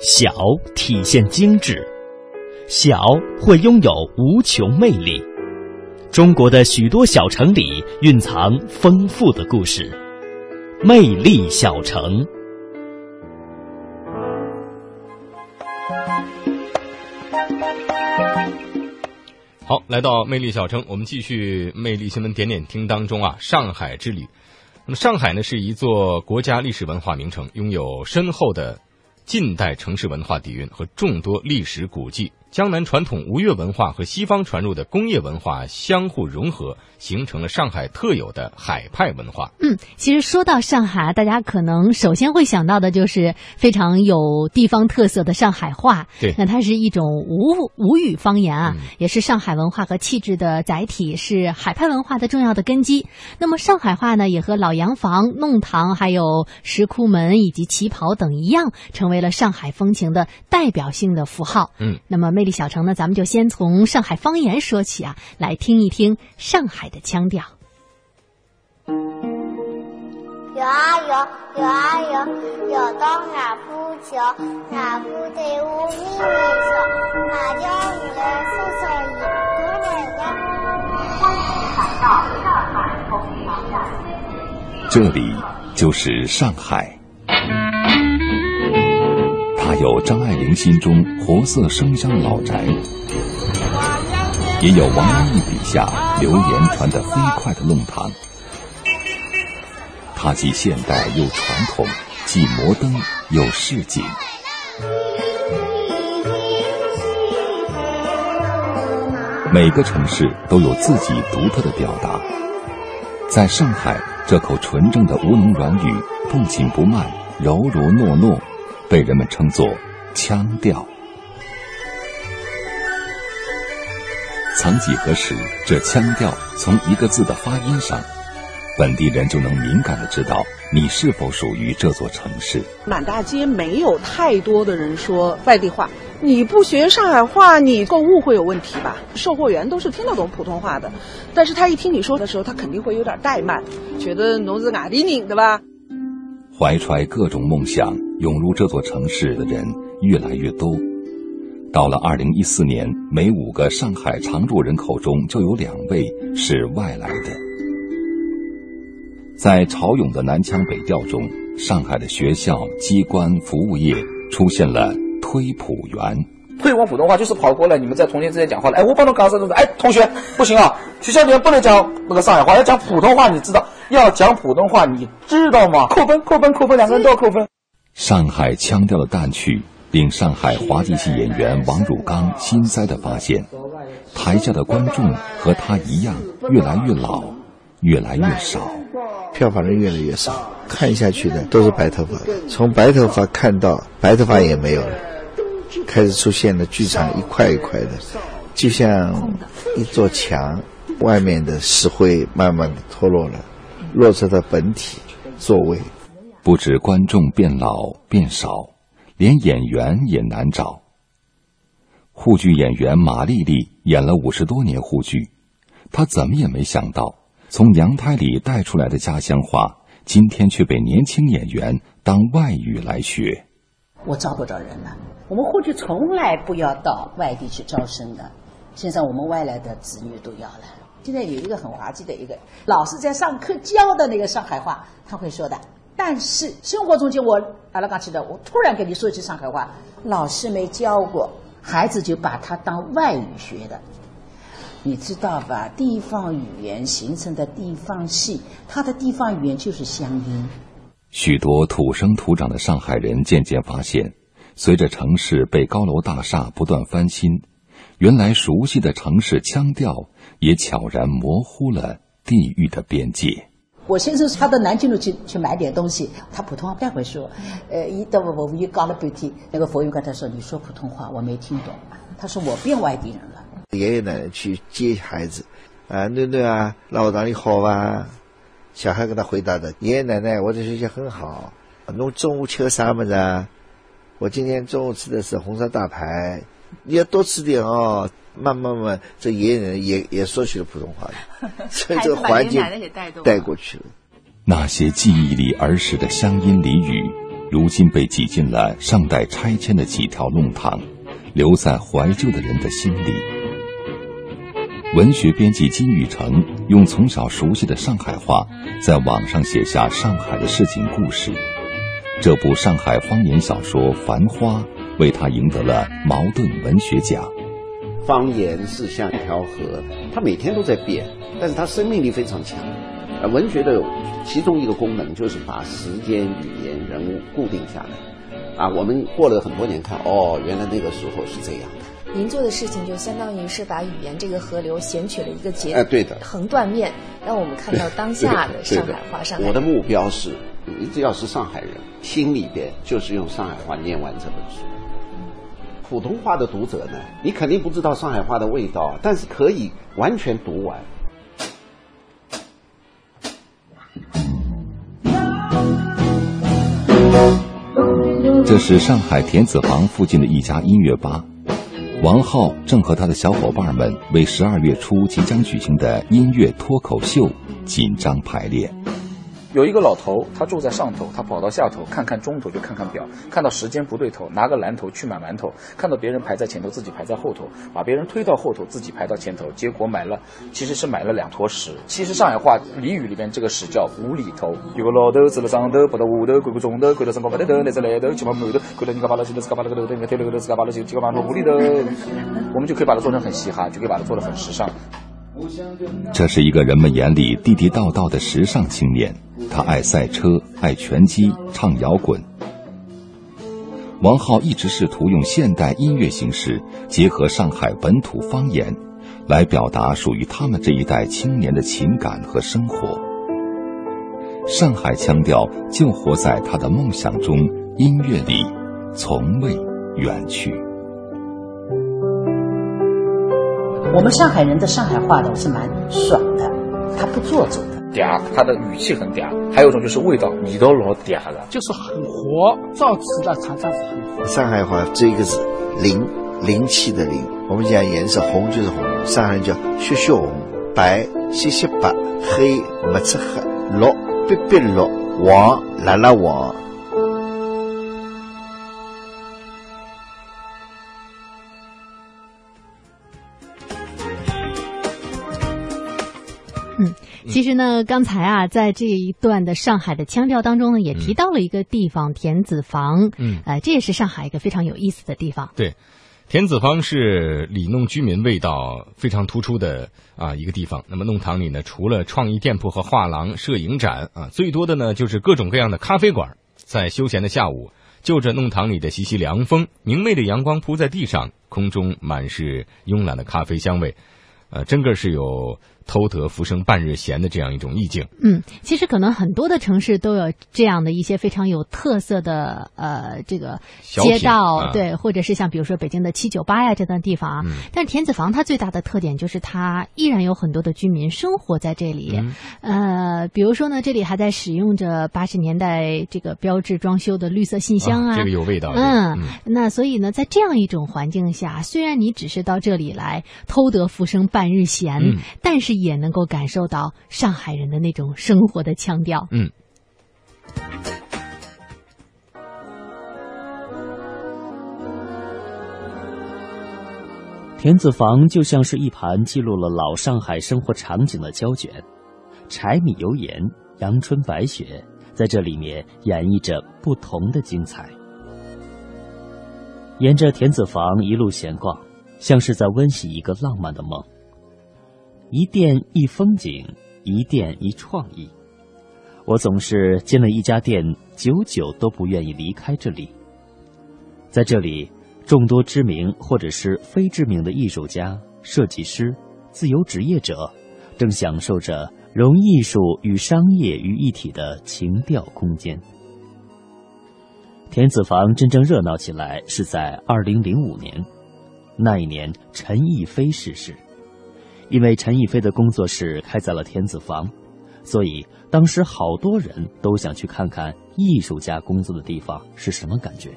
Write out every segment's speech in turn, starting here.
小体现精致，小会拥有无穷魅力。中国的许多小城里蕴藏丰富的故事，魅力小城。好，来到魅力小城，我们继续魅力新闻点点听当中啊，上海之旅。那么，上海呢是一座国家历史文化名城，拥有深厚的近代城市文化底蕴和众多历史古迹。江南传统吴越文化和西方传入的工业文化相互融合，形成了上海特有的海派文化。嗯，其实说到上海，大家可能首先会想到的就是非常有地方特色的上海话。对，那它是一种吴吴语方言啊，也是上海文化和气质的载体，是海派文化的重要的根基。那么上海话呢，也和老洋房、弄堂、还有石库门以及旗袍等一样，成为了上海风情的代表性的符号。嗯，那么。魅力小城呢，咱们就先从上海方言说起啊，来听一听上海的腔调。有啊有，有啊有，有到外婆家，外婆对我咪咪笑，俺叫你来说说伊，我奶奶。欢迎来到上海虹桥站。这里就是上海。有张爱玲心中活色生香的老宅，也有王安忆笔下流言传得飞快的弄堂。它既现代又传统，既摩登又市井。每个城市都有自己独特的表达，在上海，这口纯正的吴侬软语不紧不慢，柔柔糯糯。被人们称作腔调。曾几何时，这腔调从一个字的发音上，本地人就能敏感的知道你是否属于这座城市。满大街没有太多的人说外地话，你不学上海话，你购物会有问题吧？售货员都是听得懂普通话的，但是他一听你说的时候，他肯定会有点怠慢，觉得侬是外地人，对吧？怀揣各种梦想涌入这座城市的人越来越多。到了二零一四年，每五个上海常住人口中就有两位是外来的。在潮涌的南腔北调中，上海的学校、机关、服务业出现了推普员。推广普通话就是跑过来，你们在同学之间讲话了。哎，我帮侬搞这种，哎，同学不行啊，学校里面不能讲那个上海话，要讲普通话，你知道？要讲普通话，你知道吗？扣分，扣分，扣分，两个人都要扣分。上海腔调的淡去，令上海滑稽戏演员王汝刚心塞的发现，台下的观众和他一样，越来越老，越来越少，票房人越来越少，看下去的都是白头发，从白头发看到白头发也没有了，开始出现了剧场一块一块的，就像一座墙，外面的石灰慢慢的脱落了。落实的本体座位，不止观众变老变少，连演员也难找。沪剧演员马丽丽演了五十多年沪剧，她怎么也没想到，从娘胎里带出来的家乡话，今天却被年轻演员当外语来学。我招不着人了，我们沪剧从来不要到外地去招生的，现在我们外来的子女都要了。现在有一个很滑稽的一个老师在上课教的那个上海话，他会说的。但是生活中间，我阿拉刚起的，我突然跟你说一句上海话，老师没教过，孩子就把它当外语学的，你知道吧？地方语言形成的地方戏，它的地方语言就是乡音。许多土生土长的上海人渐渐发现，随着城市被高楼大厦不断翻新。原来熟悉的城市腔调，也悄然模糊了地域的边界。我先生他到南京路去去买点东西，他普通话不太会说。呃，一到我我一搞了半天，那个服务员跟他说：“你说普通话，我没听懂。”他说：“我变外地人了。”爷爷奶奶去接孩子，啊，囡囡啊，那我哪里好啊？小孩跟他回答的：“爷爷奶奶，我的学习很好。侬中午吃个啥么子啊？我今天中午吃的是红烧大排。”你要多吃点哦，慢慢慢，这爷爷奶奶也也说起了普通话 所以这个环境带过去了。那些记忆里儿时的乡音俚语，如今被挤进了尚待拆迁的几条弄堂，留在怀旧的人的心里。文学编辑金宇成用从小熟悉的上海话，在网上写下上海的市井故事。这部上海方言小说《繁花》为他赢得了茅盾文学奖。方言是像一条河，它每天都在变，但是它生命力非常强。呃，文学的其中一个功能就是把时间、语言、人物固定下来。啊，我们过了很多年看，哦，原来那个时候是这样的。您做的事情就相当于是把语言这个河流选取了一个节，哎，对的，横断面，让我们看到当下的上海话。上海，我的目标是，你只要是上海人，心里边就是用上海话念完这本书。普通话的读者呢，你肯定不知道上海话的味道，但是可以完全读完。这是上海田子坊附近的一家音乐吧，王浩正和他的小伙伴们为十二月初即将举行的音乐脱口秀紧张排练。有一个老头，他住在上头，他跑到下头看看钟头，就看看表，看到时间不对头，拿个篮头去买馒头，看到别人排在前头，自己排在后头，把别人推到后头，自己排到前头，结果买了，其实是买了两坨屎。其实上海话俚语里边这个屎叫无厘头。有个老头子了上头，跑到下头，看个钟头，看到身高八头，那只来头，起码馒头，看到人家把了前头自家把了个头，人家推了个头，自家把了前头，几个馒头无厘头。我们就可以把它做成很嘻哈，就可以把它做得很时尚。这是一个人们眼里地地道道的时尚青年，他爱赛车，爱拳击，唱摇滚。王浩一直试图用现代音乐形式结合上海本土方言，来表达属于他们这一代青年的情感和生活。上海腔调就活在他的梦想中，音乐里从未远去。我们上海人的上海话呢是蛮爽的，他不做作的，嗲，他的语气很嗲。还有一种就是味道，味道老嗲的，就是很活，造词的常常是很活。上海话这一个是，灵，灵气的灵。我们讲颜色，红就是红，上海人叫血血红，白细细白，黑没出黑，绿碧碧绿，黄辣辣黄。其实呢，刚才啊，在这一段的上海的腔调当中呢，也提到了一个地方——田子坊。嗯，呃，这也是上海一个非常有意思的地方。对，田子坊是里弄居民味道非常突出的啊一个地方。那么弄堂里呢，除了创意店铺和画廊、摄影展啊，最多的呢就是各种各样的咖啡馆。在休闲的下午，就着弄堂里的习习凉风，明媚的阳光铺在地上，空中满是慵懒的咖啡香味，呃，真个是有。偷得浮生半日闲的这样一种意境。嗯，其实可能很多的城市都有这样的一些非常有特色的呃这个街道，啊、对，或者是像比如说北京的七九八呀这段地方啊。嗯、但是田子坊它最大的特点就是它依然有很多的居民生活在这里。嗯、呃，比如说呢，这里还在使用着八十年代这个标志装修的绿色信箱啊，这个有味道。嗯，那所以呢，在这样一种环境下，虽然你只是到这里来偷得浮生半日闲，嗯、但是。也能够感受到上海人的那种生活的腔调。嗯。田子坊就像是一盘记录了老上海生活场景的胶卷，柴米油盐、阳春白雪，在这里面演绎着不同的精彩。沿着田子坊一路闲逛，像是在温习一个浪漫的梦。一店一风景，一店一创意。我总是进了一家店，久久都不愿意离开这里。在这里，众多知名或者是非知名的艺术家、设计师、自由职业者，正享受着融艺术与商业于一体的情调空间。田子坊真正热闹起来是在二零零五年，那一年陈逸飞逝世。因为陈逸飞的工作室开在了田子坊，所以当时好多人都想去看看艺术家工作的地方是什么感觉。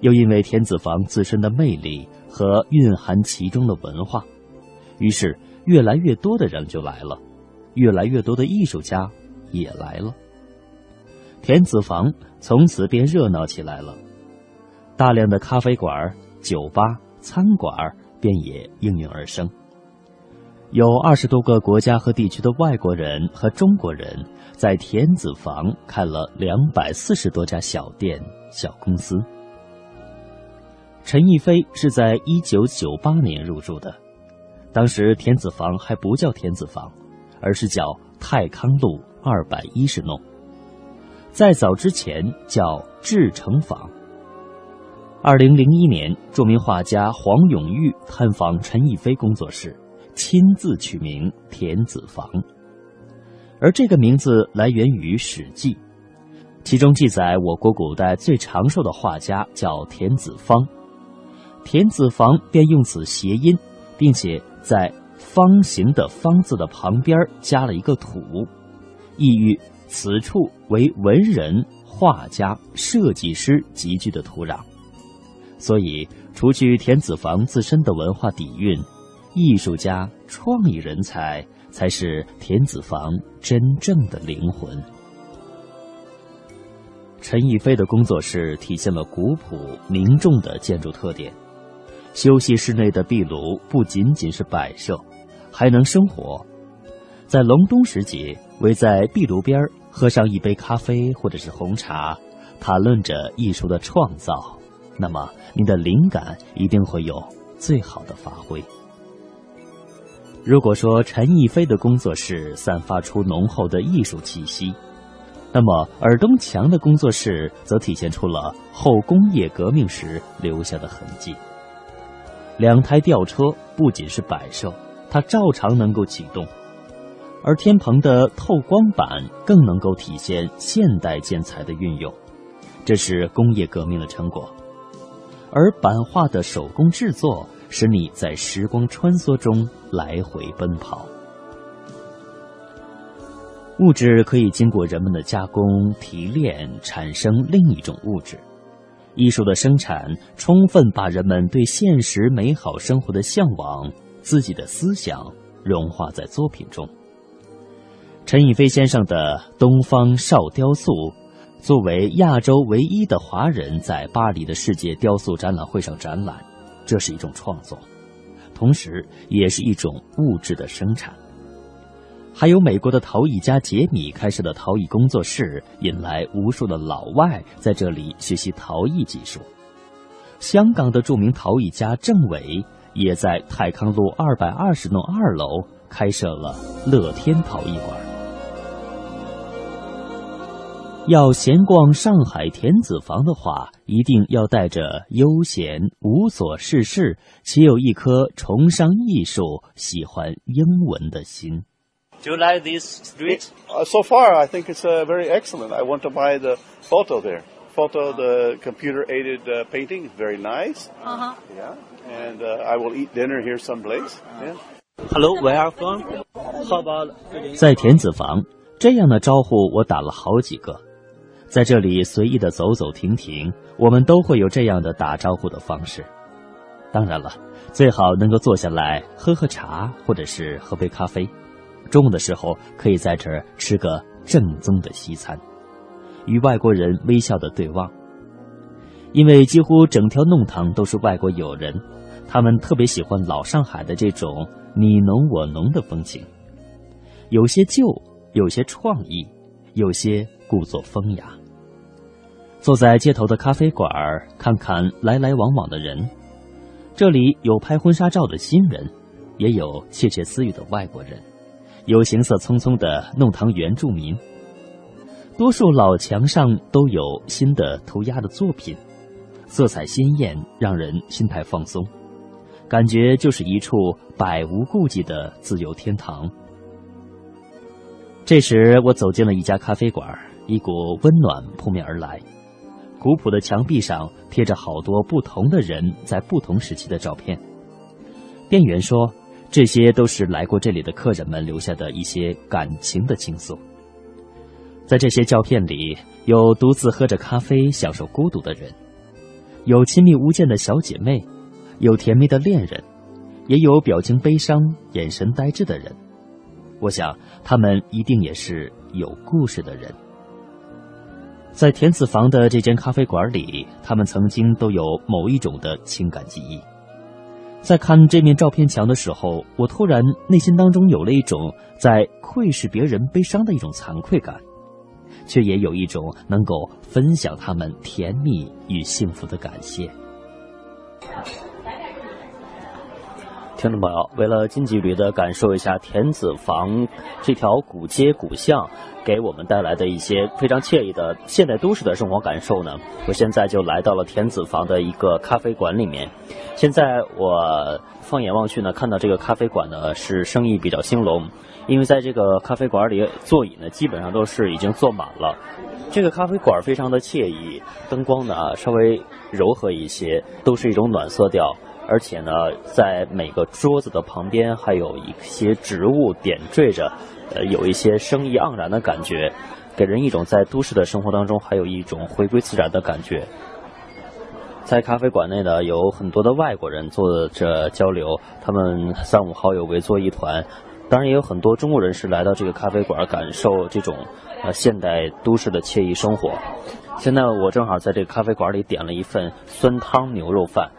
又因为田子坊自身的魅力和蕴含其中的文化，于是越来越多的人就来了，越来越多的艺术家也来了。田子坊从此便热闹起来了，大量的咖啡馆、酒吧、餐馆便也应运而生。有二十多个国家和地区的外国人和中国人在田子坊开了两百四十多家小店、小公司。陈逸飞是在一九九八年入住的，当时田子坊还不叫田子坊，而是叫泰康路二百一十弄。在早之前叫志成坊。二零零一年，著名画家黄永玉探访陈逸飞工作室。亲自取名田子坊，而这个名字来源于《史记》，其中记载我国古代最长寿的画家叫田子方，田子坊便用此谐音，并且在方形的“方”字的旁边加了一个土，意喻此处为文人、画家、设计师集聚的土壤，所以除去田子坊自身的文化底蕴。艺术家、创意人才才是田子坊真正的灵魂。陈逸飞的工作室体现了古朴凝重的建筑特点。休息室内的壁炉不仅仅是摆设，还能生活。在隆冬时节，围在壁炉边喝上一杯咖啡或者是红茶，谈论着艺术的创造，那么您的灵感一定会有最好的发挥。如果说陈逸飞的工作室散发出浓厚的艺术气息，那么尔东强的工作室则体现出了后工业革命时留下的痕迹。两台吊车不仅是摆设，它照常能够启动，而天棚的透光板更能够体现现代建材的运用，这是工业革命的成果。而版画的手工制作。使你在时光穿梭中来回奔跑。物质可以经过人们的加工提炼，产生另一种物质。艺术的生产，充分把人们对现实美好生活的向往、自己的思想融化在作品中。陈逸飞先生的东方少雕塑，作为亚洲唯一的华人，在巴黎的世界雕塑展览会上展览。这是一种创作，同时也是一种物质的生产。还有美国的陶艺家杰米开设的陶艺工作室，引来无数的老外在这里学习陶艺技术。香港的著名陶艺家郑伟也在泰康路二百二十弄二楼开设了乐天陶艺馆。要闲逛上海田子坊的话，一定要带着悠闲、无所事事且有一颗崇尚艺术、喜欢英文的心。Do you like this street? Uh, so far, I think it's uh, very excellent. I want to buy the photo there. Photo, the computer-aided uh, painting very nice. Uh-huh. Yeah, and uh, I will eat dinner here someplace. Yeah. Hello, where are you from? How about? 在田子坊，这样的招呼我打了好几个。在这里随意的走走停停，我们都会有这样的打招呼的方式。当然了，最好能够坐下来喝喝茶，或者是喝杯咖啡。中午的时候可以在这儿吃个正宗的西餐，与外国人微笑的对望。因为几乎整条弄堂都是外国友人，他们特别喜欢老上海的这种你侬我侬的风情，有些旧，有些创意，有些。故作风雅，坐在街头的咖啡馆看看来来往往的人。这里有拍婚纱照的新人，也有窃窃私语的外国人，有行色匆匆的弄堂原住民。多数老墙上都有新的涂鸦的作品，色彩鲜艳，让人心态放松，感觉就是一处百无顾忌的自由天堂。这时，我走进了一家咖啡馆。一股温暖扑面而来，古朴的墙壁上贴着好多不同的人在不同时期的照片。店员说，这些都是来过这里的客人们留下的一些感情的倾诉。在这些照片里，有独自喝着咖啡享受孤独的人，有亲密无间的小姐妹，有甜蜜的恋人，也有表情悲伤、眼神呆滞的人。我想，他们一定也是有故事的人。在田子房的这间咖啡馆里，他们曾经都有某一种的情感记忆。在看这面照片墙的时候，我突然内心当中有了一种在窥视别人悲伤的一种惭愧感，却也有一种能够分享他们甜蜜与幸福的感谢。听众朋友，为了近距离的感受一下田子坊这条古街古巷给我们带来的一些非常惬意的现代都市的生活感受呢，我现在就来到了田子坊的一个咖啡馆里面。现在我放眼望去呢，看到这个咖啡馆呢是生意比较兴隆，因为在这个咖啡馆里座椅呢基本上都是已经坐满了。这个咖啡馆非常的惬意，灯光呢稍微柔和一些，都是一种暖色调。而且呢，在每个桌子的旁边还有一些植物点缀着，呃，有一些生意盎然的感觉，给人一种在都市的生活当中还有一种回归自然的感觉。在咖啡馆内呢，有很多的外国人坐着交流，他们三五好友围坐一团，当然也有很多中国人是来到这个咖啡馆，感受这种呃现代都市的惬意生活。现在我正好在这个咖啡馆里点了一份酸汤牛肉饭。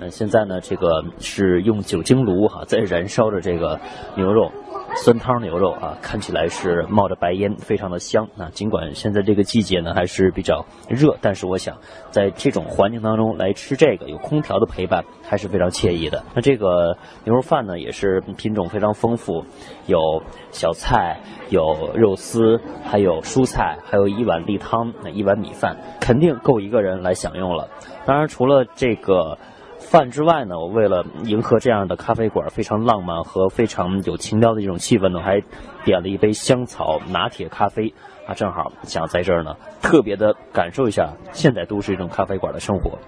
嗯，现在呢，这个是用酒精炉哈在燃烧着这个牛肉，酸汤牛肉啊，看起来是冒着白烟，非常的香。那尽管现在这个季节呢还是比较热，但是我想在这种环境当中来吃这个，有空调的陪伴，还是非常惬意的。那这个牛肉饭呢，也是品种非常丰富，有小菜，有肉丝，还有蔬菜，还有一碗例汤，那一碗米饭，肯定够一个人来享用了。当然，除了这个。饭之外呢，我为了迎合这样的咖啡馆非常浪漫和非常有情调的一种气氛呢，还点了一杯香草拿铁咖啡啊，正好想在这儿呢特别的感受一下现代都市这种咖啡馆的生活。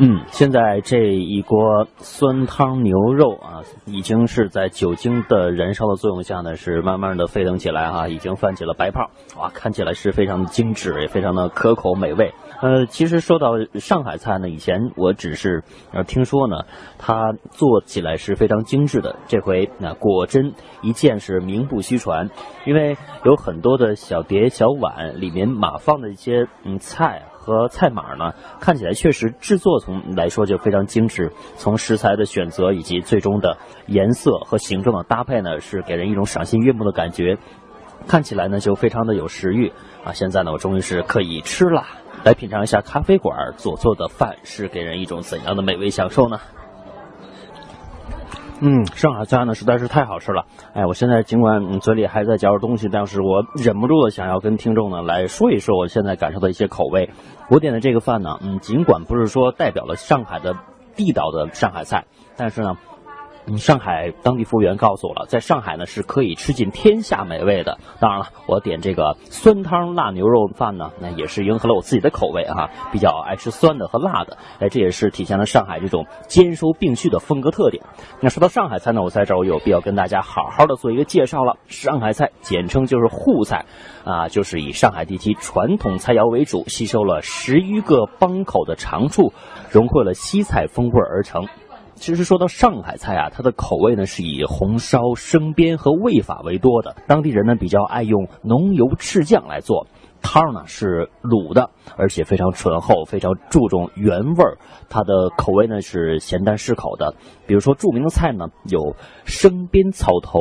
嗯，现在这一锅酸汤牛肉啊，已经是在酒精的燃烧的作用下呢，是慢慢的沸腾起来哈，已经泛起了白泡，哇，看起来是非常的精致，也非常的可口美味。呃，其实说到上海菜呢，以前我只是呃听说呢，它做起来是非常精致的，这回那果真一见是名不虚传，因为有很多的小碟小碗里面码放的一些嗯菜。和菜码呢，看起来确实制作从来说就非常精致。从食材的选择以及最终的颜色和形状的搭配呢，是给人一种赏心悦目的感觉。看起来呢就非常的有食欲啊！现在呢我终于是可以吃了，来品尝一下咖啡馆所做的饭是给人一种怎样的美味享受呢？嗯，上海菜呢实在是太好吃了。哎，我现在尽管嘴里还在嚼着东西，但是我忍不住的想要跟听众呢来说一说我现在感受的一些口味。我点的这个饭呢，嗯，尽管不是说代表了上海的地道的上海菜，但是呢。上海当地服务员告诉我了，在上海呢是可以吃尽天下美味的。当然了，我点这个酸汤辣牛肉饭呢，那也是迎合了我自己的口味啊，比较爱吃酸的和辣的。哎，这也是体现了上海这种兼收并蓄的风格特点。那说到上海菜呢，我在这儿我有必要跟大家好好的做一个介绍了。上海菜简称就是沪菜，啊，就是以上海地区传统菜肴为主，吸收了十余个帮口的长处，融汇了西菜风味而成。其实说到上海菜啊，它的口味呢是以红烧、生煸和煨法为多的。当地人呢比较爱用浓油赤酱来做，汤呢是卤的，而且非常醇厚，非常注重原味儿。它的口味呢是咸淡适口的。比如说著名的菜呢有生煸草头、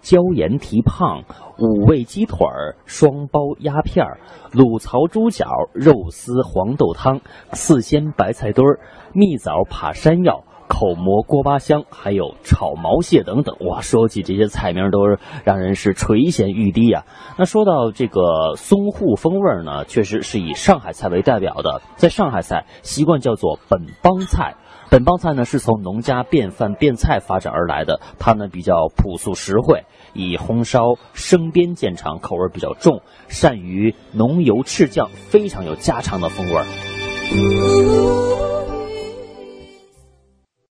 椒盐蹄膀、五味鸡腿儿、双包鸭片儿、卤槽猪脚、肉丝黄豆汤、四鲜白菜墩儿、蜜枣扒山药。口蘑锅巴香，还有炒毛蟹等等，哇，说起这些菜名都是让人是垂涎欲滴呀。那说到这个淞沪风味呢，确实是以上海菜为代表的，在上海菜习惯叫做本帮菜。本帮菜呢是从农家便饭便菜发展而来的，它呢比较朴素实惠，以红烧生煸见长，口味比较重，善于浓油赤酱，非常有家常的风味。